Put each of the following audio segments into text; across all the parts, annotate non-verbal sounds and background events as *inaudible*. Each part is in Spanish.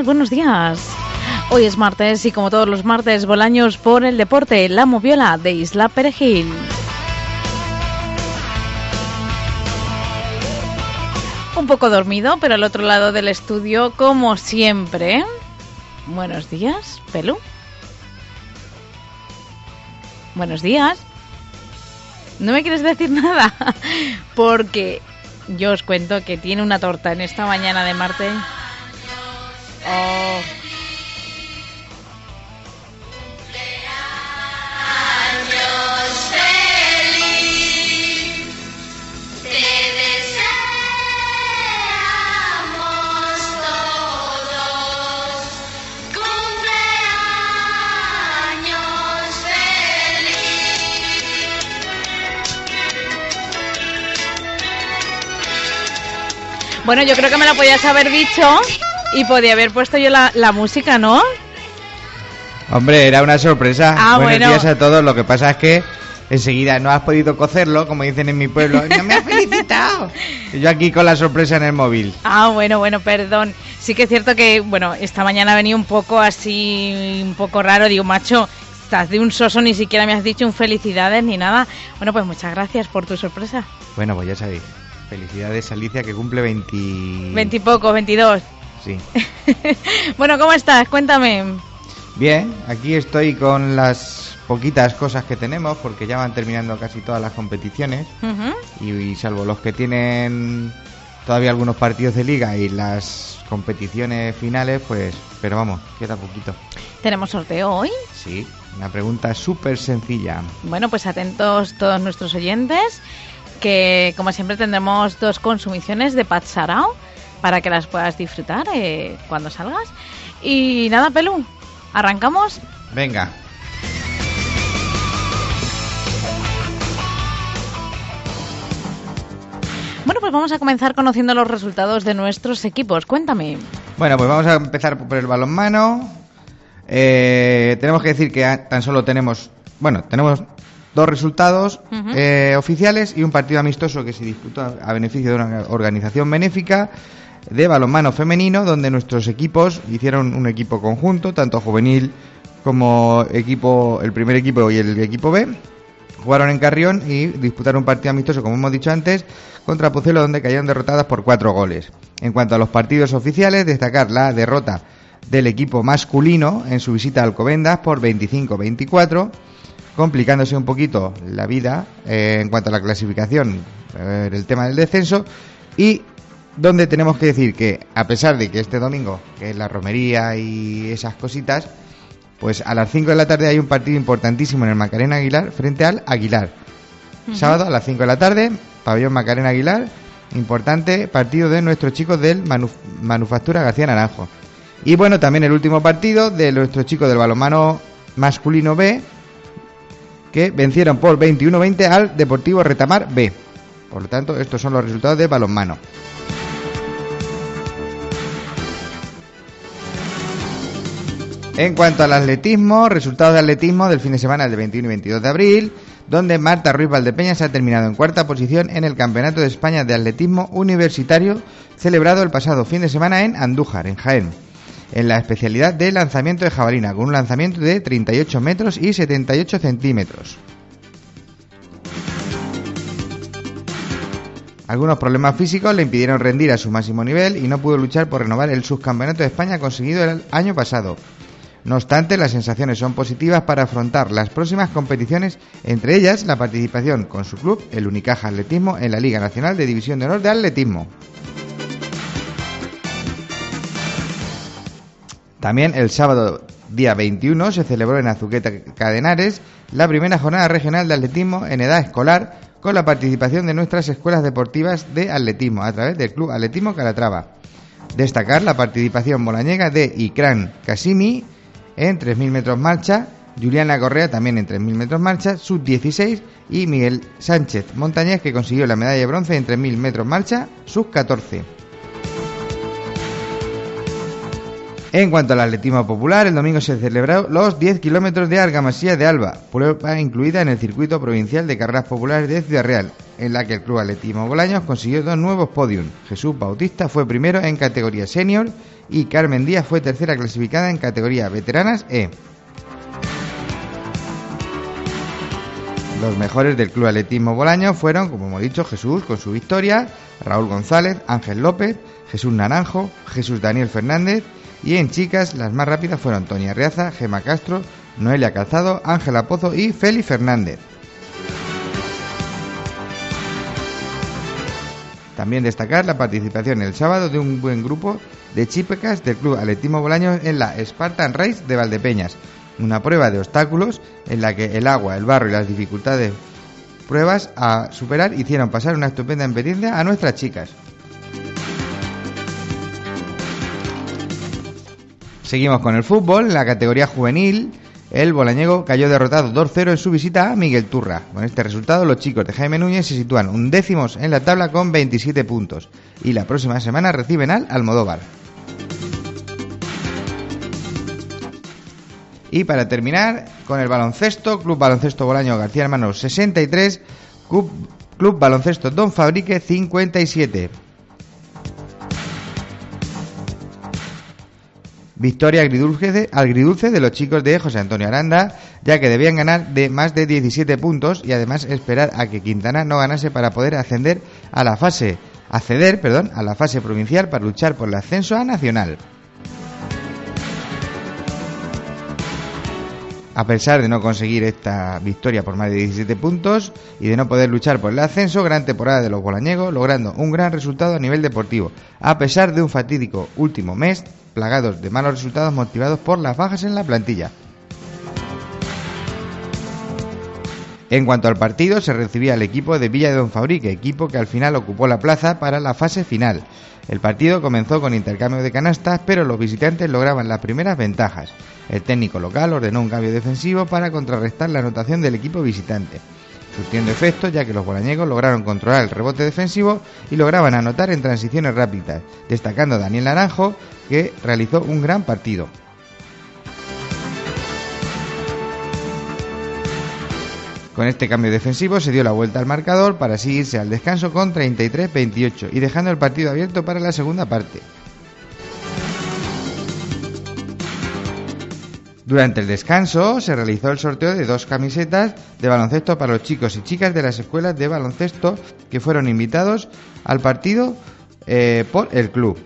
Buenos días. Hoy es martes y como todos los martes, Bolaños por el deporte, la moviola de Isla Perejil. Un poco dormido, pero al otro lado del estudio, como siempre. Buenos días, Pelu. Buenos días. ¿No me quieres decir *laughs* nada? Porque yo os cuento que tiene una torta en esta mañana de martes. Oh. Bueno, yo creo que me lo podías haber dicho y podía haber puesto yo la, la música, ¿no? Hombre, era una sorpresa. Ah, Buenos bueno. días a todos. Lo que pasa es que enseguida no has podido cocerlo, como dicen en mi pueblo. *laughs* ¡No me has felicitado! Y yo aquí con la sorpresa en el móvil. Ah, bueno, bueno, perdón. Sí que es cierto que, bueno, esta mañana venía un poco así, un poco raro. Digo, macho, estás de un soso, ni siquiera me has dicho un felicidades ni nada. Bueno, pues muchas gracias por tu sorpresa. Bueno, pues ya sabéis. Felicidades, Alicia, que cumple 20... Veintipocos, veintidós. Sí. *laughs* bueno, ¿cómo estás? Cuéntame. Bien, aquí estoy con las poquitas cosas que tenemos, porque ya van terminando casi todas las competiciones. Y, y salvo los que tienen todavía algunos partidos de liga y las competiciones finales, pues, pero vamos, queda poquito. Tenemos sorteo hoy. Sí, una pregunta súper sencilla. Bueno, pues atentos todos nuestros oyentes, que como siempre tendremos dos consumiciones de Patsarao para que las puedas disfrutar eh, cuando salgas. Y nada, Pelu, ¿arrancamos? Venga, Bueno, pues vamos a comenzar conociendo los resultados de nuestros equipos. Cuéntame. bueno, pues vamos a empezar por el balonmano. Eh, tenemos que decir que tan solo tenemos, bueno, tenemos dos resultados eh, oficiales y un partido amistoso que se disputó a beneficio de una organización benéfica de balonmano femenino, donde nuestros equipos hicieron un equipo conjunto, tanto juvenil como equipo, el primer equipo y el equipo B. Jugaron en Carrión y disputaron un partido amistoso, como hemos dicho antes, contra Pucelo, donde cayeron derrotadas por cuatro goles. En cuanto a los partidos oficiales, destacar la derrota del equipo masculino en su visita a Alcobendas por 25-24, complicándose un poquito la vida eh, en cuanto a la clasificación, eh, el tema del descenso, y donde tenemos que decir que, a pesar de que este domingo, que es la romería y esas cositas, pues a las 5 de la tarde hay un partido importantísimo en el Macarena Aguilar frente al Aguilar. Sábado a las 5 de la tarde, pabellón Macarena Aguilar, importante partido de nuestros chicos del Manuf- Manufactura García Naranjo. Y bueno, también el último partido de nuestros chicos del balonmano masculino B, que vencieron por 21-20 al Deportivo Retamar B. Por lo tanto, estos son los resultados de balonmano. En cuanto al atletismo, resultados de atletismo del fin de semana del 21 y 22 de abril, donde Marta Ruiz Valdepeñas ha terminado en cuarta posición en el Campeonato de España de Atletismo Universitario celebrado el pasado fin de semana en Andújar, en Jaén, en la especialidad de lanzamiento de jabalina, con un lanzamiento de 38 metros y 78 centímetros. Algunos problemas físicos le impidieron rendir a su máximo nivel y no pudo luchar por renovar el subcampeonato de España conseguido el año pasado. No obstante, las sensaciones son positivas para afrontar las próximas competiciones, entre ellas la participación con su club, el Unicaja Atletismo, en la Liga Nacional de División de Honor de Atletismo. También el sábado día 21 se celebró en Azuqueta Cadenares la primera jornada regional de atletismo en edad escolar con la participación de nuestras escuelas deportivas de atletismo a través del Club Atletismo Calatrava. Destacar la participación bolañega de Ikran Kasimi en 3.000 metros marcha, Juliana Correa también en 3.000 metros marcha, sub-16 y Miguel Sánchez Montañés que consiguió la medalla de bronce en 3.000 metros marcha, sub-14. En cuanto al atletismo popular, el domingo se celebraron los 10 kilómetros de Argamasía de Alba, prueba incluida en el circuito provincial de carreras populares de Ciudad Real, en la que el Club Atletismo Bolaños consiguió dos nuevos podiums. Jesús Bautista fue primero en categoría senior y Carmen Díaz fue tercera clasificada en categoría veteranas E. Los mejores del Club Atletismo Bolaños fueron, como hemos dicho, Jesús con su victoria, Raúl González, Ángel López, Jesús Naranjo, Jesús Daniel Fernández y en chicas las más rápidas fueron Tonia Reaza, Gema Castro, Noelia Calzado, Ángela Pozo y Feli Fernández. También destacar la participación el sábado de un buen grupo de chicas del Club Atletismo Bolaños en la Spartan Race de Valdepeñas, una prueba de obstáculos en la que el agua, el barro y las dificultades pruebas a superar hicieron pasar una estupenda experiencia a nuestras chicas. Seguimos con el fútbol. La categoría juvenil, el bolañego cayó derrotado 2-0 en su visita a Miguel Turra. Con este resultado, los chicos de Jaime Núñez se sitúan undécimos en la tabla con 27 puntos. Y la próxima semana reciben al Almodóvar. Y para terminar, con el baloncesto, Club Baloncesto Bolaño García Hermanos 63, Club, Club Baloncesto Don Fabrique 57. Victoria agridulce, agridulce de los chicos de José Antonio Aranda, ya que debían ganar de más de 17 puntos y además esperar a que Quintana no ganase para poder ascender a la fase acceder, perdón, a la fase provincial para luchar por el ascenso a nacional. A pesar de no conseguir esta victoria por más de 17 puntos y de no poder luchar por el ascenso, gran temporada de los bolañegos, logrando un gran resultado a nivel deportivo, a pesar de un fatídico último mes plagados de malos resultados motivados por las bajas en la plantilla. En cuanto al partido, se recibía el equipo de Villa de Don Fabrique, equipo que al final ocupó la plaza para la fase final. El partido comenzó con intercambio de canastas, pero los visitantes lograban las primeras ventajas. El técnico local ordenó un cambio defensivo para contrarrestar la anotación del equipo visitante, surtiendo efecto ya que los bolañegos lograron controlar el rebote defensivo y lograban anotar en transiciones rápidas, destacando Daniel Naranjo, que realizó un gran partido. Con este cambio defensivo se dio la vuelta al marcador para así irse al descanso con 33-28 y dejando el partido abierto para la segunda parte. Durante el descanso se realizó el sorteo de dos camisetas de baloncesto para los chicos y chicas de las escuelas de baloncesto que fueron invitados al partido eh, por el club.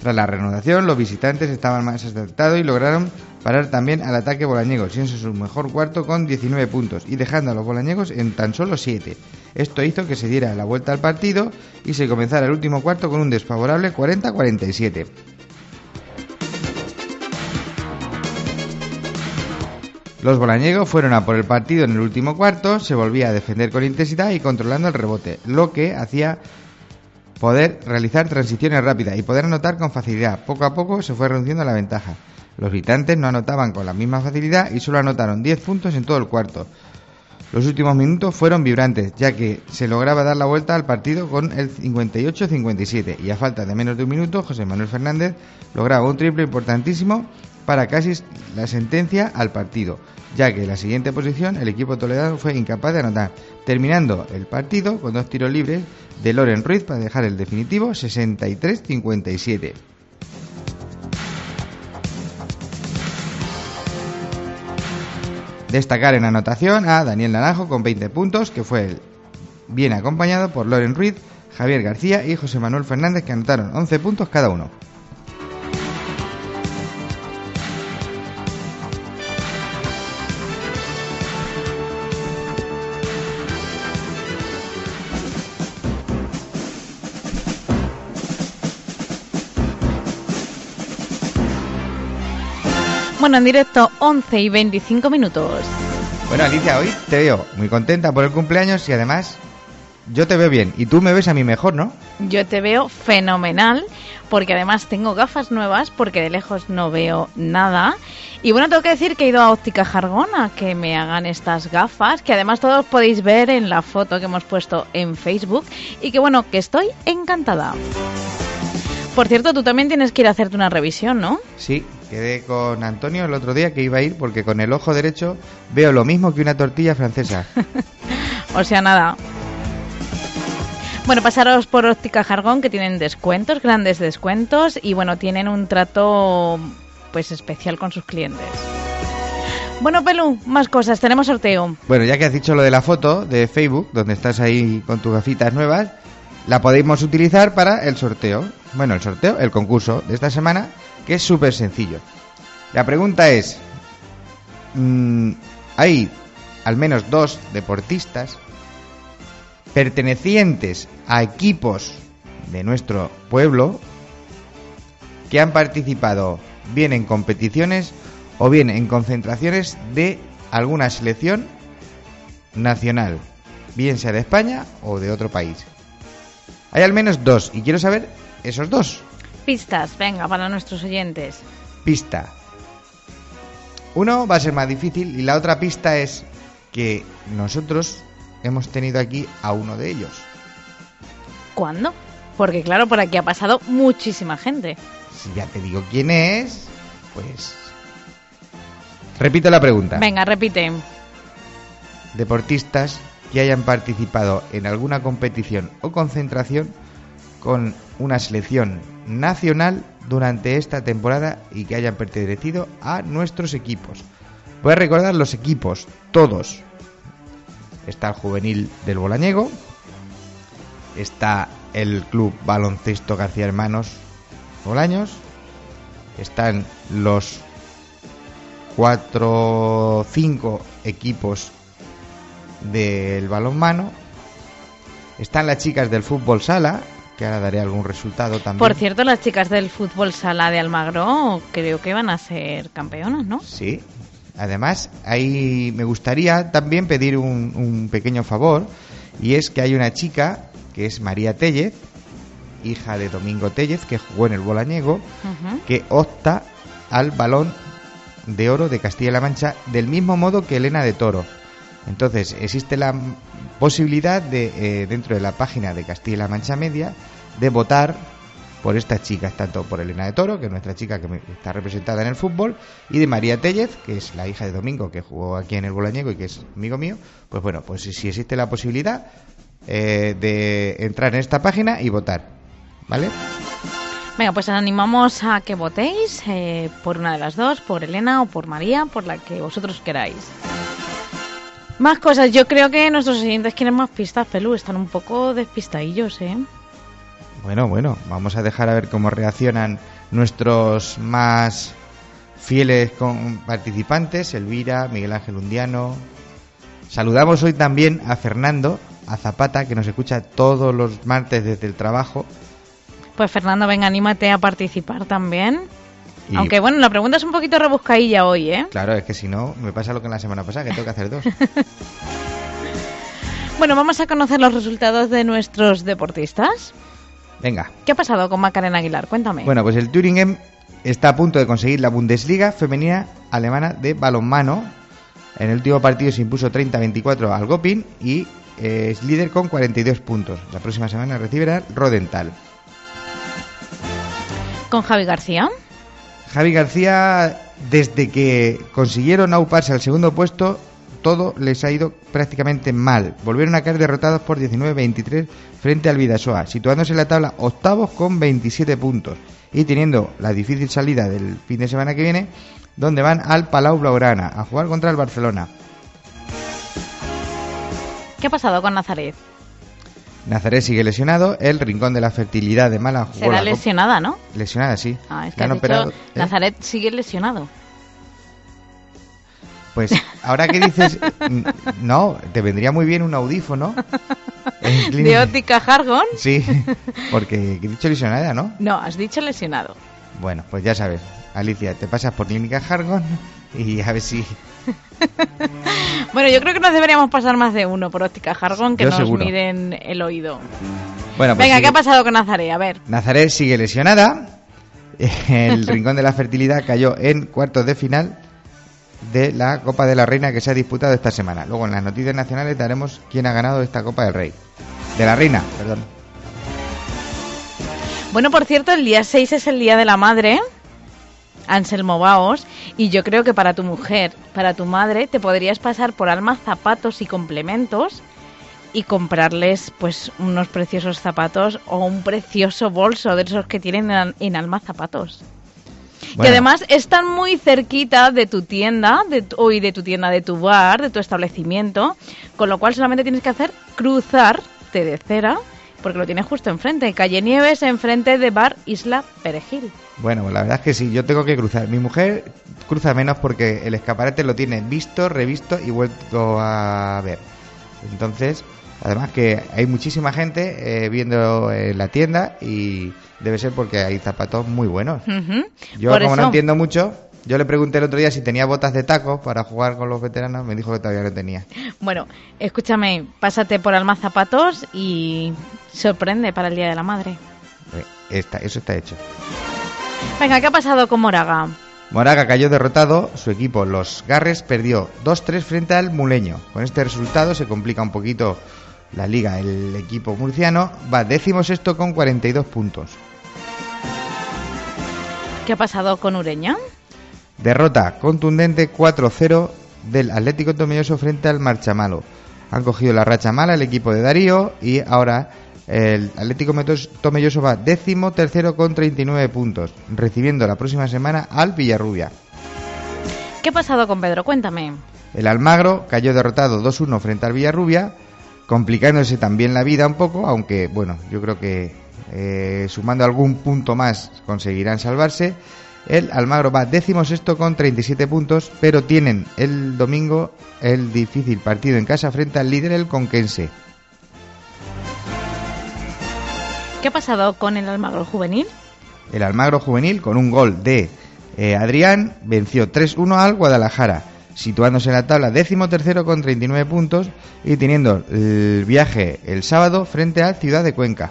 Tras la reanudación, los visitantes estaban más acertados y lograron parar también al ataque bolañego, siendo su mejor cuarto con 19 puntos y dejando a los bolañegos en tan solo 7. Esto hizo que se diera la vuelta al partido y se comenzara el último cuarto con un desfavorable 40-47. Los bolañegos fueron a por el partido en el último cuarto, se volvía a defender con intensidad y controlando el rebote, lo que hacía poder realizar transiciones rápidas y poder anotar con facilidad. Poco a poco se fue reduciendo la ventaja. Los visitantes no anotaban con la misma facilidad y solo anotaron 10 puntos en todo el cuarto. Los últimos minutos fueron vibrantes, ya que se lograba dar la vuelta al partido con el 58-57 y a falta de menos de un minuto José Manuel Fernández lograba un triple importantísimo para casi la sentencia al partido, ya que en la siguiente posición el equipo toledano fue incapaz de anotar, terminando el partido con dos tiros libres de Loren Ruiz para dejar el definitivo 63-57. Destacar en anotación a Daniel Naranjo con 20 puntos, que fue bien acompañado por Loren Ruiz, Javier García y José Manuel Fernández, que anotaron 11 puntos cada uno. Bueno, en directo 11 y 25 minutos. Bueno, Alicia, hoy te veo muy contenta por el cumpleaños y además yo te veo bien y tú me ves a mí mejor, ¿no? Yo te veo fenomenal porque además tengo gafas nuevas porque de lejos no veo nada. Y bueno, tengo que decir que he ido a Óptica Jargona que me hagan estas gafas, que además todos podéis ver en la foto que hemos puesto en Facebook y que bueno, que estoy encantada. Por cierto, tú también tienes que ir a hacerte una revisión, ¿no? Sí, quedé con Antonio el otro día que iba a ir porque con el ojo derecho veo lo mismo que una tortilla francesa. *laughs* O sea, nada. Bueno, pasaros por Óptica Jargón que tienen descuentos, grandes descuentos y bueno, tienen un trato pues especial con sus clientes. Bueno, Pelú, más cosas, tenemos sorteo. Bueno, ya que has dicho lo de la foto de Facebook, donde estás ahí con tus gafitas nuevas, la podemos utilizar para el sorteo. Bueno, el sorteo, el concurso de esta semana, que es súper sencillo. La pregunta es, mm, hay al menos dos deportistas pertenecientes a equipos de nuestro pueblo que han participado bien en competiciones o bien en concentraciones de alguna selección nacional, bien sea de España o de otro país. Hay al menos dos y quiero saber esos dos. Pistas, venga, para nuestros oyentes. Pista. Uno va a ser más difícil y la otra pista es que nosotros hemos tenido aquí a uno de ellos. ¿Cuándo? Porque claro, por aquí ha pasado muchísima gente. Si ya te digo quién es, pues... Repito la pregunta. Venga, repite. Deportistas que hayan participado en alguna competición o concentración con una selección nacional durante esta temporada y que hayan pertenecido a nuestros equipos. Voy a recordar los equipos, todos. Está el juvenil del Bolañego, está el club baloncesto García Hermanos Bolaños, están los cuatro o cinco equipos del balonmano, están las chicas del fútbol sala, que ahora daré algún resultado también. Por cierto, las chicas del fútbol sala de Almagro creo que van a ser campeonas, ¿no? Sí. Además, ahí me gustaría también pedir un, un pequeño favor, y es que hay una chica que es María Tellez, hija de Domingo Tellez, que jugó en el Bolañego, que opta al balón de oro de Castilla-La Mancha del mismo modo que Elena de Toro. Entonces, existe la posibilidad de, eh, dentro de la página de Castilla-La Mancha Media, de votar por estas chicas, tanto por Elena de Toro, que es nuestra chica que está representada en el fútbol, y de María Tellez, que es la hija de Domingo, que jugó aquí en el Bolañego y que es amigo mío. Pues bueno, pues si existe la posibilidad eh, de entrar en esta página y votar. ¿Vale? Venga, pues animamos a que votéis eh, por una de las dos, por Elena o por María, por la que vosotros queráis. Más cosas, yo creo que nuestros oyentes quieren más pistas, Pelú, están un poco despistadillos, ¿eh? Bueno, bueno, vamos a dejar a ver cómo reaccionan nuestros más fieles participantes, Elvira, Miguel Ángel Undiano. Saludamos hoy también a Fernando, a Zapata, que nos escucha todos los martes desde el trabajo. Pues Fernando, venga, anímate a participar también. Y, Aunque bueno, la pregunta es un poquito rebuscadilla hoy, ¿eh? Claro, es que si no, me pasa lo que en la semana pasada, que tengo que hacer dos. *laughs* Bueno, vamos a conocer los resultados de nuestros deportistas. Venga. ¿Qué ha pasado con Macarena Aguilar? Cuéntame. Bueno, pues el Thüringen está a punto de conseguir la Bundesliga femenina alemana de balonmano. En el último partido se impuso 30-24 al Gopin y eh, es líder con 42 puntos. La próxima semana recibirá Rodental. Con Javi García. Javi García, desde que consiguieron auparse al segundo puesto, todo les ha ido prácticamente mal. Volvieron a caer derrotados por 19-23 frente al Vidasoa, situándose en la tabla octavos con 27 puntos y teniendo la difícil salida del fin de semana que viene, donde van al Palau Blaugrana a jugar contra el Barcelona. ¿Qué ha pasado con Nazaret? Nazaret sigue lesionado, el Rincón de la Fertilidad de Málaga jugó Será la lesionada, ¿no? Lesionada, sí. Ah, es que han has dicho, operado, ¿eh? Nazaret sigue lesionado. Pues ahora que dices, no, te vendría muy bien un audífono. ¿De óptica Jargon? Sí, porque he dicho lesionada, ¿no? No, has dicho lesionado. Bueno, pues ya sabes, Alicia, te pasas por Clínica Hargon y a ver si... *laughs* Bueno, yo creo que nos deberíamos pasar más de uno por óptica Jargon que Yo nos seguro. miren el oído. Bueno, pues Venga, sigue- ¿qué ha pasado con Nazaré? A ver. Nazaret sigue lesionada. El *laughs* Rincón de la Fertilidad cayó en cuartos de final de la Copa de la Reina que se ha disputado esta semana. Luego en las noticias nacionales daremos quién ha ganado esta Copa del Rey. De la Reina, perdón. Bueno, por cierto, el día 6 es el Día de la Madre, Anselmo Baos, y yo creo que para tu mujer, para tu madre, te podrías pasar por Alma Zapatos y Complementos y comprarles pues unos preciosos zapatos o un precioso bolso de esos que tienen en, en Alma Zapatos. Que Bueno. además están muy cerquita de tu tienda, de tu, uy, de tu tienda, de tu bar, de tu establecimiento, con lo cual solamente tienes que hacer cruzarte de cera, porque lo tienes justo enfrente, calle Nieves, enfrente de bar Isla Perejil. Bueno, pues la verdad es que sí, yo tengo que cruzar. Mi mujer cruza menos porque el escaparate lo tiene visto, revisto y vuelto a ver. Entonces, además que hay muchísima gente eh, viendo eh, la tienda y debe ser porque hay zapatos muy buenos. Yo, Por como no entiendo mucho, yo le pregunté el otro día si tenía botas de taco para jugar con los veteranos, me dijo que todavía no tenía. Bueno, escúchame, pásate por Alma Zapatos y sorprende para el Día de la Madre. Eh, Está, eso está hecho. Venga, ¿qué ha pasado con Moraga? Moraga cayó derrotado, su equipo, los Garres, perdió 2-3 frente al Muleño. Con este resultado se complica un poquito la liga. El equipo murciano va décimo sexto con 42 puntos. ¿Qué ha pasado con Ureña? Derrota contundente 4-0 del Atlético Tomelloso frente al Marchamalo. Han cogido la racha mala el equipo de Darío y ahora el Atlético Tomelloso va décimo tercero con 39 puntos, recibiendo la próxima semana al Villarrubia. ¿Qué ha pasado con Pedro? Cuéntame. El Almagro cayó derrotado 2-1 frente al Villarrubia, complicándose también la vida un poco, aunque bueno, yo creo que eh, sumando algún punto más conseguirán salvarse. El Almagro va décimo sexto con 37 puntos, pero tienen el domingo el difícil partido en casa frente al líder el Conquense. ¿Qué ha pasado con el Almagro Juvenil? El Almagro juvenil con un gol de eh, Adrián venció 3-1 al Guadalajara, situándose en la tabla décimo tercero con 39 puntos y teniendo el viaje el sábado frente a Ciudad de Cuenca.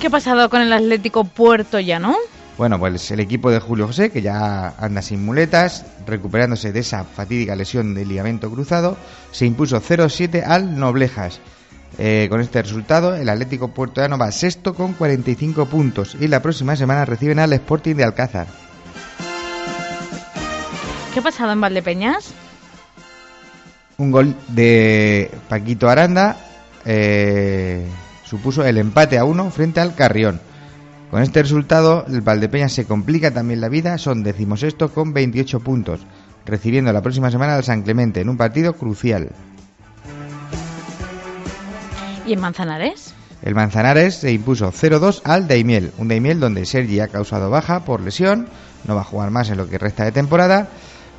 ¿Qué ha pasado con el Atlético Puerto Llano? Bueno, pues el equipo de Julio José, que ya anda sin muletas, recuperándose de esa fatídica lesión del ligamento cruzado, se impuso 0-7 al Noblejas. Eh, con este resultado, el Atlético Puertollano va sexto con 45 puntos y la próxima semana reciben al Sporting de Alcázar. ¿Qué ha pasado en Valdepeñas? Un gol de Paquito Aranda eh, supuso el empate a uno frente al Carrión. Con este resultado, el Valdepeñas se complica también la vida, son decimosexto con 28 puntos, recibiendo la próxima semana al San Clemente en un partido crucial. ¿Y en Manzanares? El Manzanares se impuso 0-2 al Daimiel, un Daimiel donde Sergi ha causado baja por lesión, no va a jugar más en lo que resta de temporada.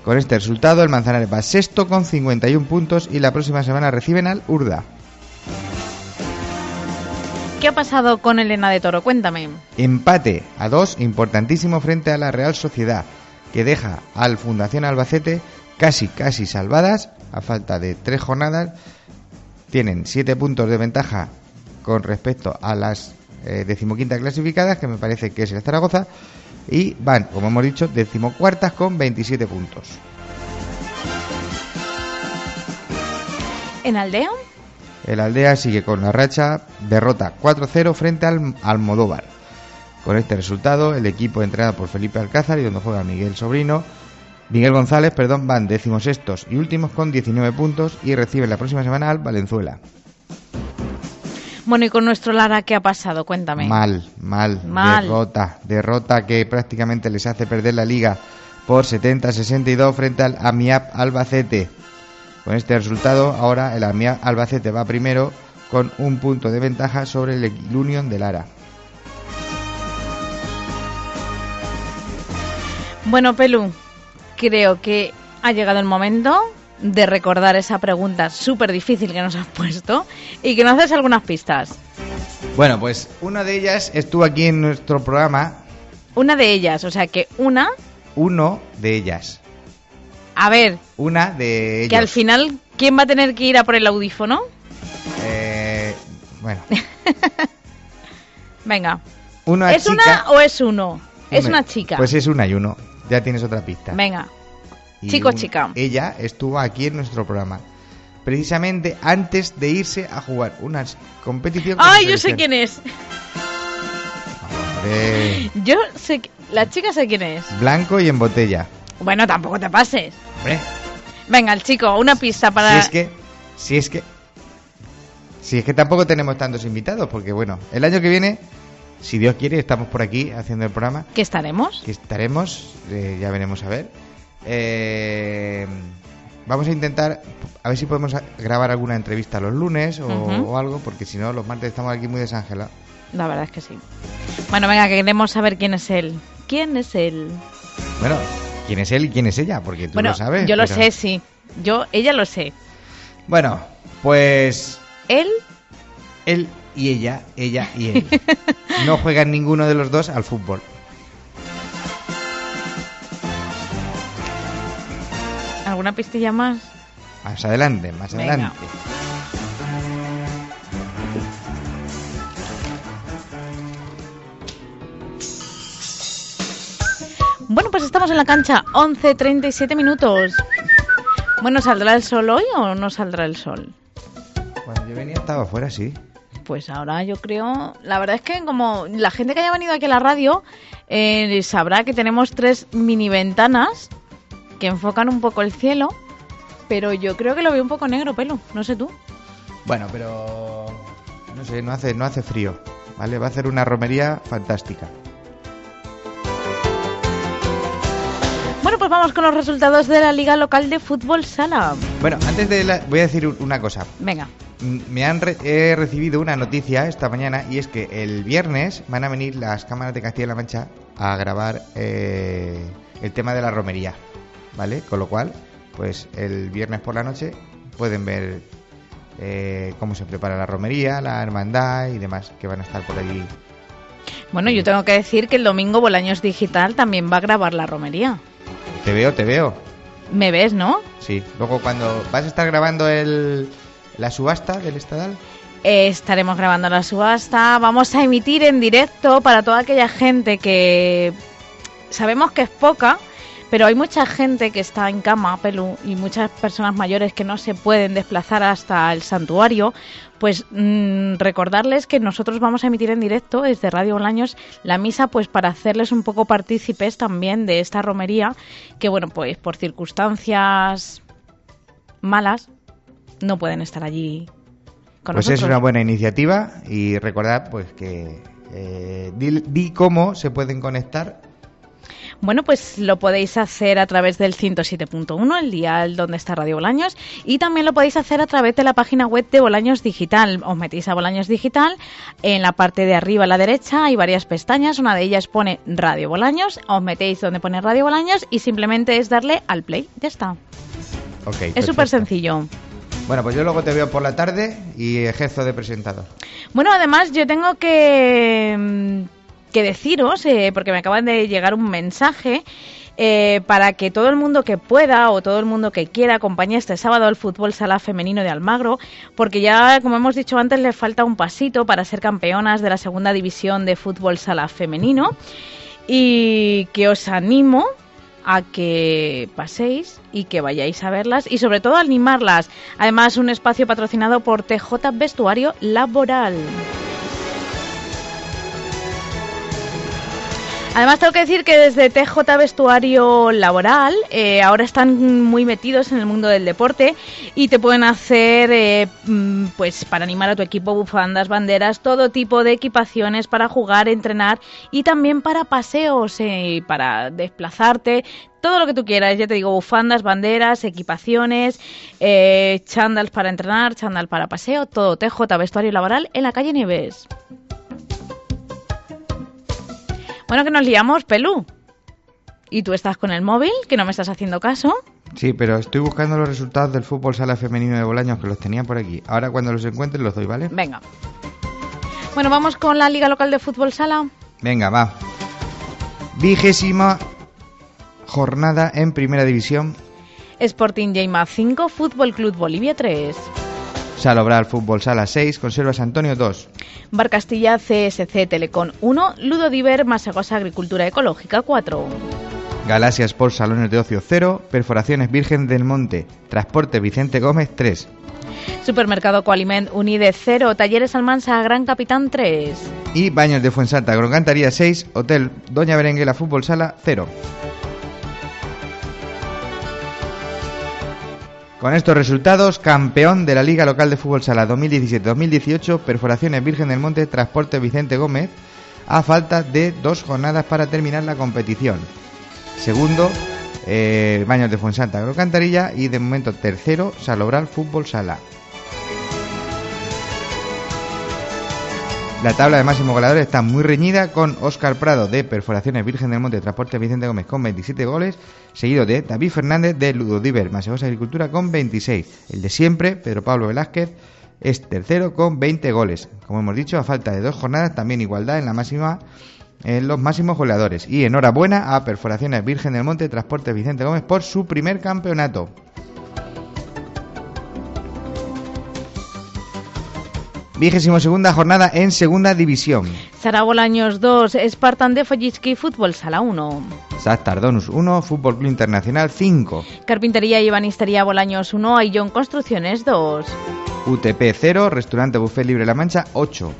Con este resultado, el Manzanares va sexto con 51 puntos y la próxima semana reciben al Urda. ¿Qué ha pasado con Elena de Toro? Cuéntame. Empate a dos, importantísimo frente a la Real Sociedad, que deja al Fundación Albacete casi, casi salvadas, a falta de tres jornadas. Tienen siete puntos de ventaja con respecto a las eh, decimoquintas clasificadas, que me parece que es el Zaragoza, y van, como hemos dicho, decimocuartas con 27 puntos. ¿En Aldea? El Aldea sigue con la racha, derrota 4-0 frente al Almodóvar. Con este resultado, el equipo entrenado por Felipe Alcázar y donde juega Miguel Sobrino, Miguel González, perdón, van decimosextos y últimos con 19 puntos y reciben la próxima semana al Valenzuela. Bueno, ¿y con nuestro Lara qué ha pasado? Cuéntame. Mal, mal, Mal. derrota, derrota que prácticamente les hace perder la liga por 70-62 frente al Amiab Albacete. Con este resultado, ahora el Albacete va primero con un punto de ventaja sobre el Union de Lara. Bueno, Pelu, creo que ha llegado el momento de recordar esa pregunta súper difícil que nos has puesto y que nos des algunas pistas. Bueno, pues una de ellas estuvo aquí en nuestro programa. Una de ellas, o sea que una, Uno de ellas. A ver, Una de ellos. que al final, ¿quién va a tener que ir a por el audífono? Eh, bueno, *laughs* Venga, una ¿es chica- una o es uno? Es una chica. Pues es una y uno. Ya tienes otra pista. Venga, Y chico, un- chica. Ella estuvo aquí en nuestro programa. Precisamente antes de irse a jugar una competición. ¡Ay, yo sé quién es! Hombre, Yo sé, que- la chica sé quién es. blanco y en botella. Bueno, tampoco te pases. Hombre, Venga, el chico, una pista para... si es que. Si es que. Si es que tampoco tenemos tantos invitados, porque bueno, el año que viene, si Dios quiere, estamos por aquí haciendo el programa. ¿Qué estaremos? que estaremos, eh, ya veremos a ver. Eh, vamos a intentar, a ver si podemos grabar alguna entrevista los lunes o, o algo, porque si no, los martes estamos aquí muy desangelados. La verdad es que sí. Bueno, venga, que queremos saber quién es él. ¿Quién es él? Bueno, ¿quién es él y quién es ella? Porque tú bueno, lo sabes. yo lo pero- sé, sí. Yo, ella lo sé. Bueno, pues Él, él y ella, ella y él. *laughs* no juegan ninguno de los dos al fútbol. ¿alguna pistilla más? Más adelante, más Venga. adelante. Bueno, pues estamos en la cancha, 11.37 minutos. Bueno, ¿saldrá el sol hoy o no saldrá el sol? Cuando yo venía estaba afuera, sí. Pues ahora yo creo, la verdad es que como la gente que haya venido aquí a la radio eh, sabrá que tenemos tres mini ventanas que enfocan un poco el cielo, pero yo creo que lo veo un poco negro, pelo, no sé tú. Bueno, pero no sé, no hace, no hace frío, ¿vale? Va a hacer una romería fantástica. Vamos con los resultados de la Liga Local de Fútbol Sala. Bueno, antes de la, voy a decir un- una cosa. Venga, Mm, Me han re- he recibido una noticia esta mañana y es que el viernes van a venir las cámaras de Castilla-La Mancha a grabar eh, el tema de la romería, ¿vale? Con lo cual, pues el viernes por la noche pueden ver eh, cómo se prepara la romería, la hermandad y demás que van a estar por allí. bueno, yo tengo que decir que el domingo Bolaños Digital también va a grabar la romería. Te veo, te veo. ¿Me ves, no? Sí. Luego cuando vas a estar grabando el, la subasta del estadal. Eh, estaremos grabando la subasta. Vamos a emitir en directo para toda aquella gente que sabemos que es poca, pero hay mucha gente que está en cama, Pelu, y muchas personas mayores que no se pueden desplazar hasta el santuario. Pues mm, recordarles que nosotros vamos a emitir en directo desde Radio Bolaños la misa, pues para hacerles un poco partícipes también de esta romería, que bueno, pues por circunstancias malas no pueden estar allí con Pues nosotros. es una buena iniciativa y recordad pues que eh, di, di cómo se pueden conectar. Bueno, pues lo podéis hacer a través del 107.1, el dial donde está Radio Bolaños, y también lo podéis hacer a través de la página web de Bolaños Digital. Os metéis a Bolaños Digital, en la parte de arriba a la derecha hay varias pestañas, una de ellas pone Radio Bolaños, os metéis donde pone Radio Bolaños y simplemente es darle al play, ya está. Ok, Es súper sencillo. Bueno, pues yo luego te veo por la tarde y ejerzo de presentador. Bueno, además yo tengo que, mm, que deciros, eh, porque me acaban de llegar un mensaje, eh, para que todo el mundo que pueda o todo el mundo que quiera acompañe este sábado al fútbol sala femenino de Almagro, porque ya, como hemos dicho antes, les falta un pasito para ser campeonas de la segunda división de fútbol sala femenino y que os animo a que paséis y que vayáis a verlas y sobre todo a animarlas. Además, un espacio patrocinado por TJ Vestuario Laboral. Además, tengo que decir que desde TJ Vestuario Laboral eh, ahora están muy metidos en el mundo del deporte y te pueden hacer, eh, mm, pues, para animar a tu equipo, bufandas, banderas, todo tipo de equipaciones para jugar, entrenar y también para paseos, eh, para desplazarte, todo lo que tú quieras. Ya te digo, bufandas, banderas, equipaciones, eh, para entrenar, chándal para paseo, todo TJ Vestuario Laboral en la calle Nieves. Bueno, que nos liamos, Pelú. ¿Y tú estás con el móvil? Que no me estás haciendo caso. Sí, pero estoy buscando los resultados del fútbol sala femenino de Bolaños que los tenía por aquí. Ahora cuando los encuentre los doy, ¿vale? Venga. Bueno, vamos con la Liga Local de Fútbol Sala. Venga, va. Vigésima jornada en Primera División. Sporting Lleima 5, Fútbol Club Bolivia 3. Salobral Fútbol Sala 6, Conservas Antonio 2. Bar Castilla CSC Telecom 1, Ludo Diver Masagosa Agricultura Ecológica 4. Galaxia Sport Salones de Ocio 0, Perforaciones Virgen del Monte, Transporte Vicente Gómez 3. Supermercado Coaliment Unide 0, Talleres Almansa Gran Capitán 3. Y Baños de Fuensanta, Groncantaría 6, Hotel Doña Berenguela Fútbol Sala 0. Con estos resultados, campeón de la Liga Local de Fútbol Sala 2017-2018, Perforaciones Virgen del Monte, Transporte Vicente Gómez, a falta de dos jornadas para terminar la competición. Segundo, eh, Baños de Fuensanta, Groncantarilla y de momento tercero, Salobral Fútbol Sala. La tabla de máximo goleadores está muy reñida con Óscar Prado de Perforaciones Virgen del Monte Transporte Vicente Gómez con 27 goles, seguido de David Fernández de Ludodiver Masegosa Agricultura con 26. El de siempre, Pedro Pablo Velázquez, es tercero con 20 goles. Como hemos dicho, a falta de dos jornadas, también igualdad en la máxima en los máximos goleadores. Y enhorabuena a Perforaciones Virgen del Monte Transporte Vicente Gómez por su primer campeonato. Vigésimo segunda jornada en segunda división. Sara Bolaños 2, Spartan de Follitzki Fútbol Sala 1. Sat Tardonus 1, Fútbol Club Internacional 5, Carpintería y Ebanistería Bolaños 1, Aillón Construcciones 2. UTP 0, Restaurante Buffet Libre La Mancha 8,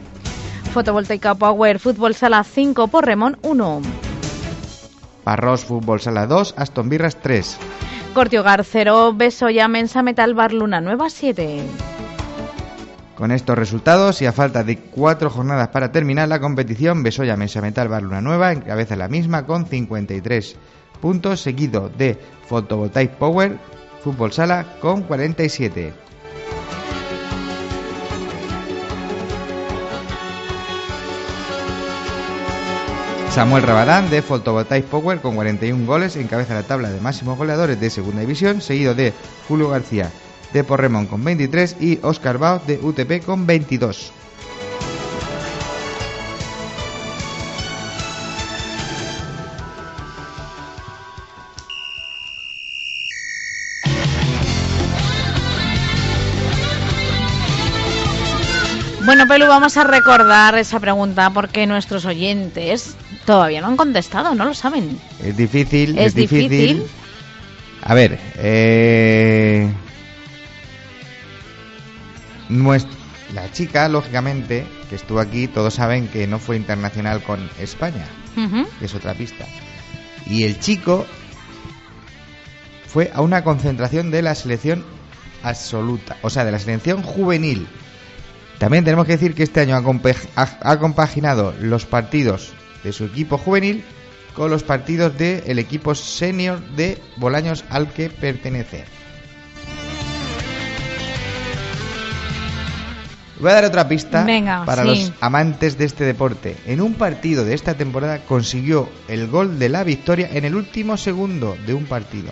Fotovoltaica Power Fútbol Sala 5, Porremón 1. Parros Fútbol Sala 2, Aston Birras 3, Corte Hogar 0, Besoya Mensa Metal Bar Luna Nueva 7. Con estos resultados y a falta de cuatro jornadas para terminar la competición, Besoya Mesa Metal Barluna Nueva encabeza la misma con 53 puntos, seguido de Photovoltaic Power Fútbol Sala con 47. Samuel Rabadán de Photovoltaic Power con 41 goles encabeza la tabla de máximos goleadores de Segunda División, seguido de Julio García de Porremón con 23 y Oscar Bao de UTP con 22. Bueno, Pelu, vamos a recordar esa pregunta porque nuestros oyentes todavía no han contestado, no lo saben. Es difícil, Es es, difícil. difícil. A ver, eh... nues- la chica, lógicamente, que estuvo aquí, todos saben que no fue internacional con España, que es otra pista. Y el chico fue a una concentración de la selección absoluta, o sea, de la selección juvenil. También tenemos que decir que este año ha, compaginado los partidos de su equipo juvenil con los partidos del equipo senior de Bolaños al que pertenece. Voy a dar otra pista Venga, para sí. los amantes de este deporte. En un partido de esta temporada consiguió el gol de la victoria en el último segundo de un partido.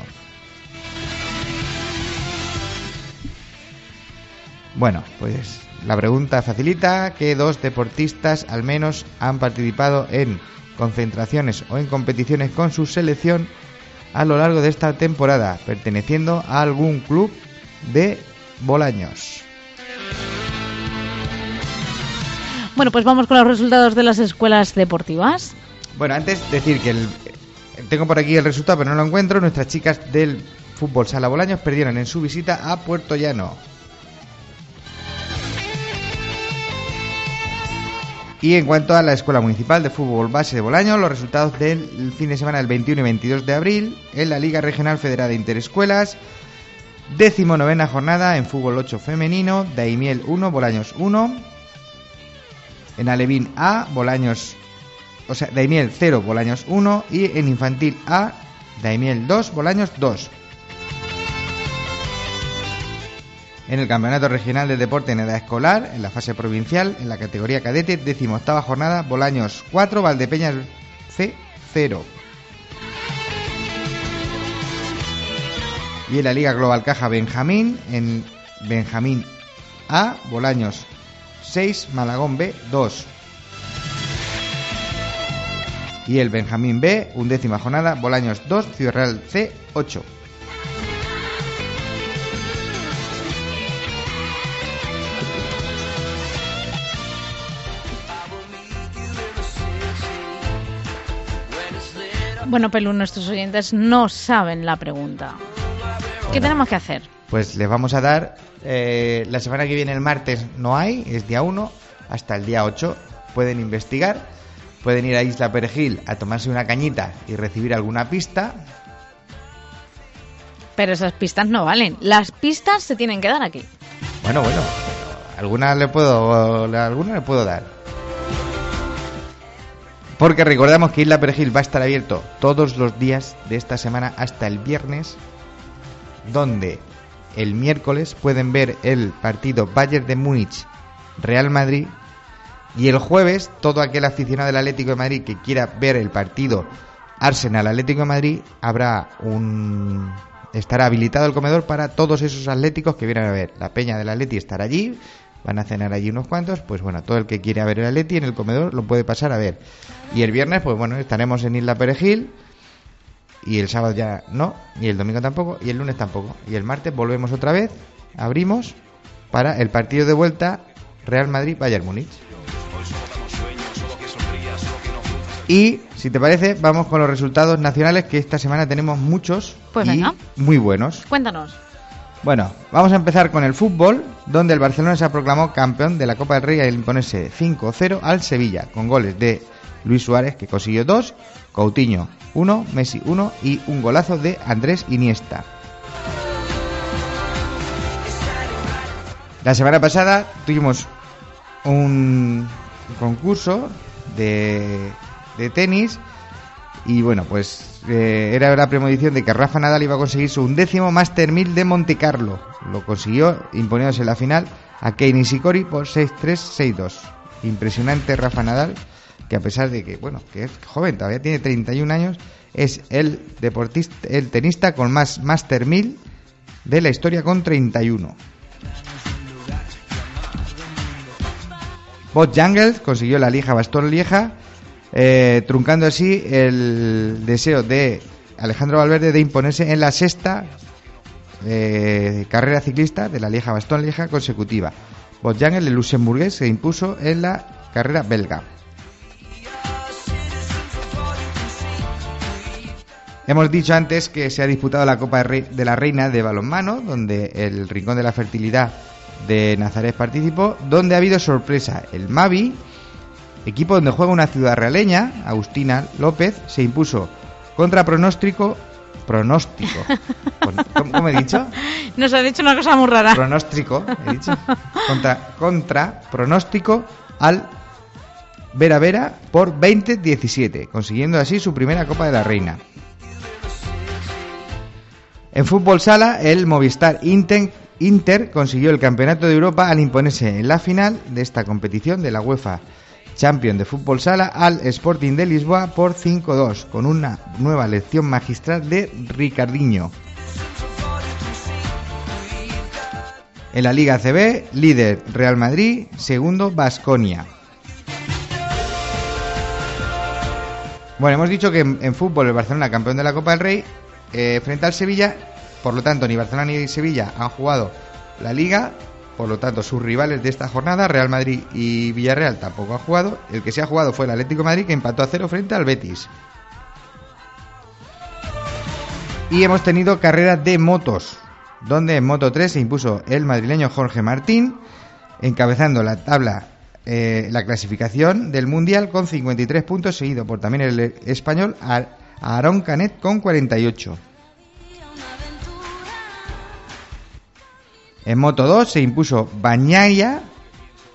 Bueno, pues la pregunta facilita que dos deportistas al menos han participado en concentraciones o en competiciones con su selección a lo largo de esta temporada, perteneciendo a algún club de Bolaños. Bueno, pues vamos con los resultados de las escuelas deportivas. Bueno, antes decir que el- tengo por aquí el resultado, pero no lo encuentro. Nuestras chicas del fútbol Sala Bolaños perdieron en su visita a Puerto Llano. Y en cuanto a la Escuela Municipal de Fútbol Base de Bolaños, los resultados del fin de semana del 21 y 22 de abril en la Liga Regional Federada de Interescuelas. Décimo novena jornada en Fútbol 8 femenino, Daimiel 1, Bolaños 1. En Alevín A, Bolaños o sea, Daimiel 0, Bolaños 1 y en infantil A, Daimiel 2, Bolaños 2. En el Campeonato Regional de Deporte en Edad Escolar, en la fase provincial, en la categoría cadete, 18 jornada, Bolaños 4, Valdepeñas C 0. Y en la Liga Global Caja Benjamín, en Benjamín A, Bolaños 6 Malagón B 2. Y el Benjamín B, undécima jornada, Bolaños 2, Ciudad C 8. Bueno, Pelu, nuestros oyentes no saben la pregunta. ¿Qué tenemos que hacer? Pues les vamos a dar eh, la semana que viene el martes no hay, es día 1, hasta el día 8 pueden investigar, pueden ir a Isla Perejil a tomarse una cañita y recibir alguna pista. Pero esas pistas no valen. Las pistas se tienen que dar aquí. Bueno, bueno, algunas le puedo, alguna le puedo dar. Porque recordamos que Isla Perejil va a estar abierto todos los días de esta semana hasta el viernes, donde el miércoles pueden ver el partido Bayern de Múnich Real Madrid y el jueves todo aquel aficionado del Atlético de Madrid que quiera ver el partido Arsenal Atlético de Madrid habrá un estará habilitado el comedor para todos esos atléticos que vienen a ver. La peña del Atleti estará allí, van a cenar allí unos cuantos, pues bueno, todo el que quiera ver el Atleti en el comedor lo puede pasar a ver. Y el viernes, pues bueno, estaremos en Isla Perejil y el sábado ya no, y el domingo tampoco, y el lunes tampoco. Y el martes volvemos otra vez, abrimos para el partido de vuelta Real Madrid-Bayern Múnich. Y, si te parece, vamos con los resultados nacionales, que esta semana tenemos muchos Pues y venga. muy buenos. Cuéntanos. Bueno, vamos a empezar con el fútbol, donde el Barcelona se proclamó campeón de la Copa del Rey al imponerse 5-0 al Sevilla, con goles de Luis Suárez, que consiguió dos, Coutinho 1, Messi 1 y un golazo de Andrés Iniesta. La semana pasada tuvimos un concurso de, de tenis y bueno, pues eh, era la premonición de que Rafa Nadal iba a conseguir su undécimo Master 1000 de Monte Carlo. Lo consiguió imponiéndose en la final a Kei Nishikori por 6-3, 6-2. Impresionante Rafa Nadal, que a pesar de que, bueno, que es joven, todavía tiene 31 años, es el deportista, el tenista con más Master 1000 de la historia con 31. Bob Jungels consiguió la Lieja Bastón Lieja, eh, truncando así el deseo de Alejandro Valverde de imponerse en la sexta eh, carrera ciclista de la Lieja Bastón Lieja consecutiva. Bob Jungels, el luxemburgués, se impuso en la carrera belga. Hemos dicho antes que se ha disputado la Copa de la Reina de balonmano, donde el Rincón de la Fertilidad de Nazaret participó, donde ha habido sorpresa. El Mavi, equipo donde juega una ciudad realeña, Agustina López, se impuso contra pronóstico. Pronóstico. *laughs* ¿Cómo, cómo he dicho? Nos ha dicho una cosa muy rara. Pronóstico, he dicho. Contra, contra pronóstico al Vera Vera por 20-17, consiguiendo así su primera Copa de la Reina. En fútbol sala, el Movistar Inter, Inter consiguió el Campeonato de Europa al imponerse en la final de esta competición de la UEFA Champion de fútbol sala al Sporting de Lisboa por 5-2, con una nueva lección magistral de Ricardinho. En la Liga CB, líder Real Madrid, segundo Basconia. Bueno, hemos dicho que en fútbol el Barcelona campeón de la Copa del Rey eh, frente al Sevilla, por lo tanto ni Barcelona ni Sevilla han jugado la Liga, por lo tanto sus rivales de esta jornada, Real Madrid y Villarreal tampoco han jugado, el que se ha jugado fue el Atlético Madrid que empató a cero frente al Betis. Y hemos tenido carreras de motos, donde en Moto 3 se impuso el madrileño Jorge Martín, encabezando la tabla, eh, la clasificación del Mundial con 53 puntos, seguido por también el español Ar- Aarón Canet con 48. En Moto 2 se impuso Bañaya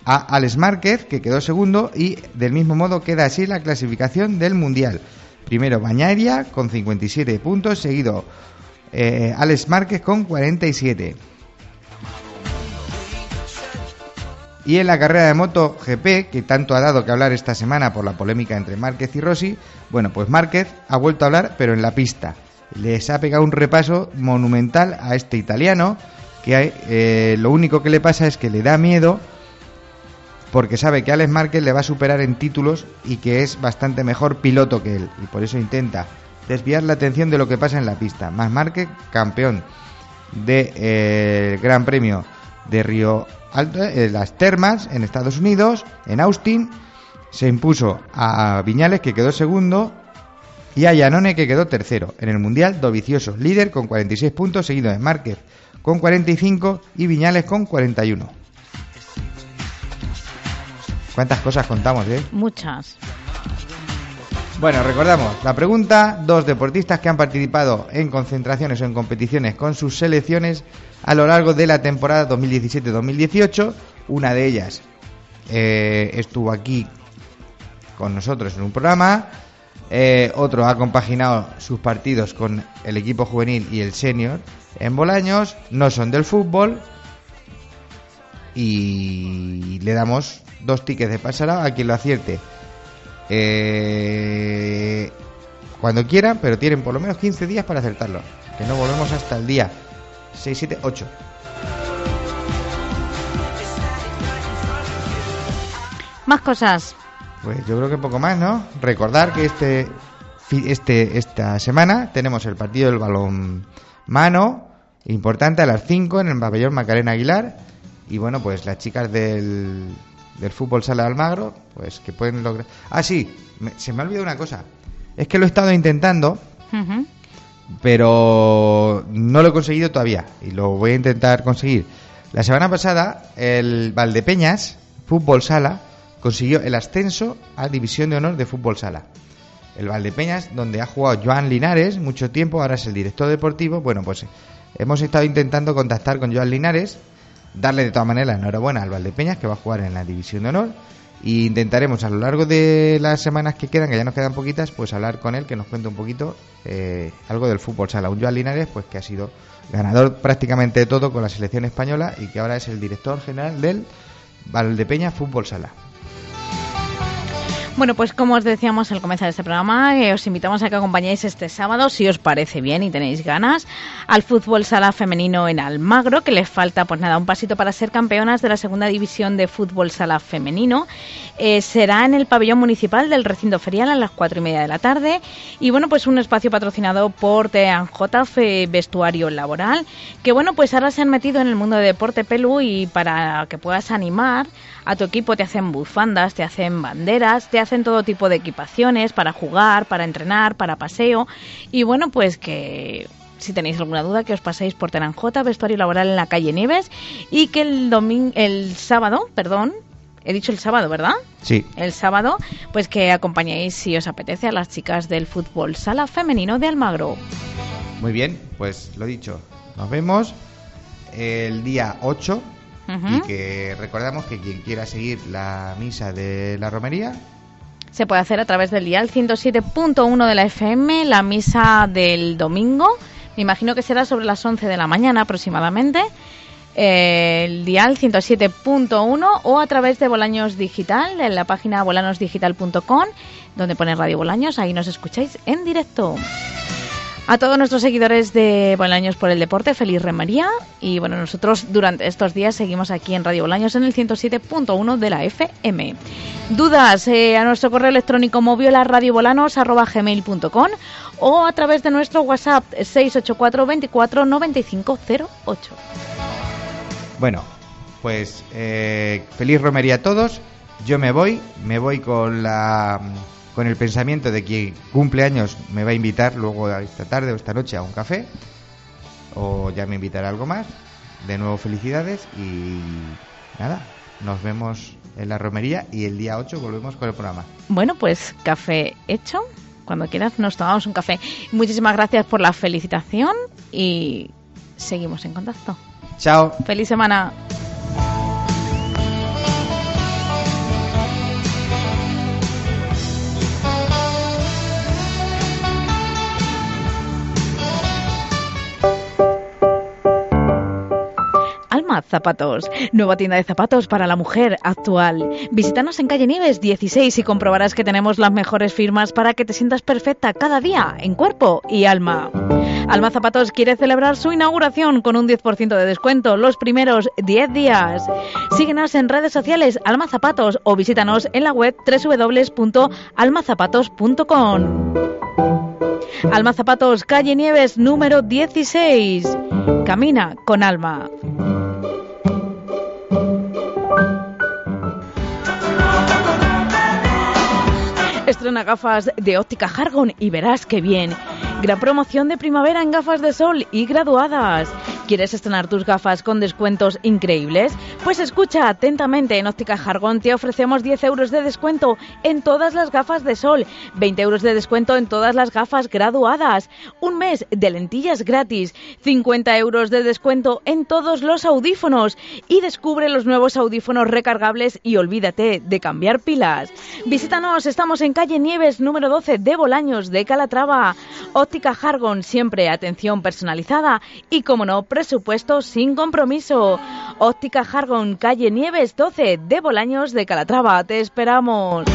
a Alex Márquez, que quedó segundo, y del mismo modo queda así la clasificación del Mundial. Primero Bañaria con 57 puntos, seguido eh, Alex Márquez con 47. Y en la carrera de moto GP, que tanto ha dado que hablar esta semana por la polémica entre Márquez y Rossi, bueno, pues Márquez ha vuelto a hablar, pero en la pista. Les ha pegado un repaso monumental a este italiano, que eh, lo único que le pasa es que le da miedo porque sabe que Alex Márquez le va a superar en títulos y que es bastante mejor piloto que él, y por eso intenta desviar la atención de lo que pasa en la pista. Más Márquez, campeón del de, eh, Gran Premio de Río las Termas en Estados Unidos, en Austin, se impuso a Viñales que quedó segundo y a Yanone que quedó tercero. En el Mundial, Dovicioso, líder con 46 puntos, seguido de Márquez con 45 y Viñales con 41. ¿Cuántas cosas contamos, eh? Muchas. Bueno, recordamos la pregunta, dos deportistas que han participado en concentraciones o en competiciones con sus selecciones a lo largo de la temporada 2017-2018. Una de ellas eh, estuvo aquí con nosotros en un programa, eh, otro ha compaginado sus partidos con el equipo juvenil y el senior en Bolaños, no son del fútbol y le damos dos tickets de pasará a quien lo acierte. Eh, cuando quieran, pero tienen por lo menos 15 días para acertarlo. Que no volvemos hasta el día 6, 7, 8. Más cosas. Pues yo creo que poco más, ¿no? Recordar que este, este esta semana tenemos el partido del balón mano, importante a las 5 en el pabellón Macarena Aguilar. Y bueno, pues las chicas del, del fútbol sala de Almagro, pues que pueden lograr. Ah, sí, me- se me ha olvidado una cosa. Es que lo he estado intentando. Pero no lo he conseguido todavía y lo voy a intentar conseguir. La semana pasada, el Valdepeñas Fútbol Sala consiguió el ascenso a División de Honor de Fútbol Sala. El Valdepeñas, donde ha jugado Joan Linares mucho tiempo, ahora es el director deportivo. Bueno, pues hemos estado intentando contactar con Joan Linares, darle de todas maneras enhorabuena al Valdepeñas, que va a jugar en la División de Honor. Y intentaremos a lo largo de las semanas que quedan, que ya nos quedan poquitas, pues hablar con él, que nos cuente un poquito eh, algo del fútbol sala. Un Joan Linares, pues que ha sido ganador prácticamente de todo con la selección española y que ahora es el director general del Valdepeñas Fútbol Sala. Bueno, pues como os decíamos al comenzar este programa, eh, os invitamos a que acompañéis este sábado, si os parece bien y tenéis ganas, al fútbol sala femenino en Almagro, que les falta pues nada, un pasito para ser campeonas de la segunda división de fútbol sala femenino. Eh, será en el pabellón municipal del recinto ferial a las cuatro y media de la tarde. Y bueno, pues un espacio patrocinado por TANJ Vestuario Laboral, que bueno, pues ahora se han metido en el mundo de deporte Pelu y para que puedas animar a tu equipo te hacen bufandas, te hacen banderas, te hacen todo tipo de equipaciones para jugar, para entrenar, para paseo. Y bueno, pues que si tenéis alguna duda que os paséis por Teranjota, vestuario laboral en la calle Nieves y que el domingo, el sábado, perdón, he dicho el sábado, ¿verdad? Sí, El sábado, pues que acompañéis si os apetece a las chicas del fútbol sala femenino de Almagro. muy bien, pues lo dicho. Nos vemos el día 8 Ujú. y que recordamos que quien quiera seguir la misa de la romería, Se puede hacer a través del dial 107.1 de la FM, la misa del domingo. Me imagino que será sobre las 11 de la mañana aproximadamente. El dial 107.1 o a través de Bolaños Digital, en la página bolanosdigital.com, donde pone Radio Bolaños, ahí nos escucháis en directo. A todos nuestros seguidores de Bolaños por el Deporte, feliz Remaría. Y bueno, nosotros durante estos días seguimos aquí en Radio Bolaños en el 107.1 de la FM. Dudas eh, a nuestro correo electrónico moviolaradioBolanos.gmail.com o a través de nuestro WhatsApp 684 24 9508. Bueno, pues eh, feliz romería a todos. Yo me voy, me voy con la con el pensamiento de que cumpleaños me va a invitar luego esta tarde o esta noche a un café o ya me invitará a algo más. De nuevo felicidades y nada, nos vemos en la romería y el día 8 volvemos con el programa. Bueno, pues café hecho. Cuando quieras nos tomamos un café. Muchísimas gracias por la felicitación y seguimos en contacto. Chao. Feliz semana. Zapatos, nueva tienda de zapatos para la mujer actual. Visítanos en calle Nieves 16 y comprobarás que tenemos las mejores firmas para que te sientas perfecta cada día en cuerpo y alma. Alma Zapatos quiere celebrar su inauguración con un 10% de descuento los primeros 10 días. Síguenos en redes sociales Alma Zapatos o visítanos en la web www.almazapatos.com. Alma Zapatos, calle Nieves número 16. Camina con alma. Estrena gafas de óptica Hargon y verás que bien. Gran promoción de primavera en gafas de sol y graduadas. ¿Quieres estrenar tus gafas con descuentos increíbles? Pues escucha atentamente. En Óptica Jargón te ofrecemos 10 euros de descuento en todas las gafas de sol, 20 euros de descuento en todas las gafas graduadas, un mes de lentillas gratis, 50 euros de descuento en todos los audífonos y descubre los nuevos audífonos recargables y olvídate de cambiar pilas. Visítanos, estamos en calle Nieves número 12 de Bolaños de Calatrava. Óptica Jargon, siempre atención personalizada y como no, presupuesto sin compromiso. Óptica Jargon, calle Nieves 12 de Bolaños de Calatrava. Te esperamos.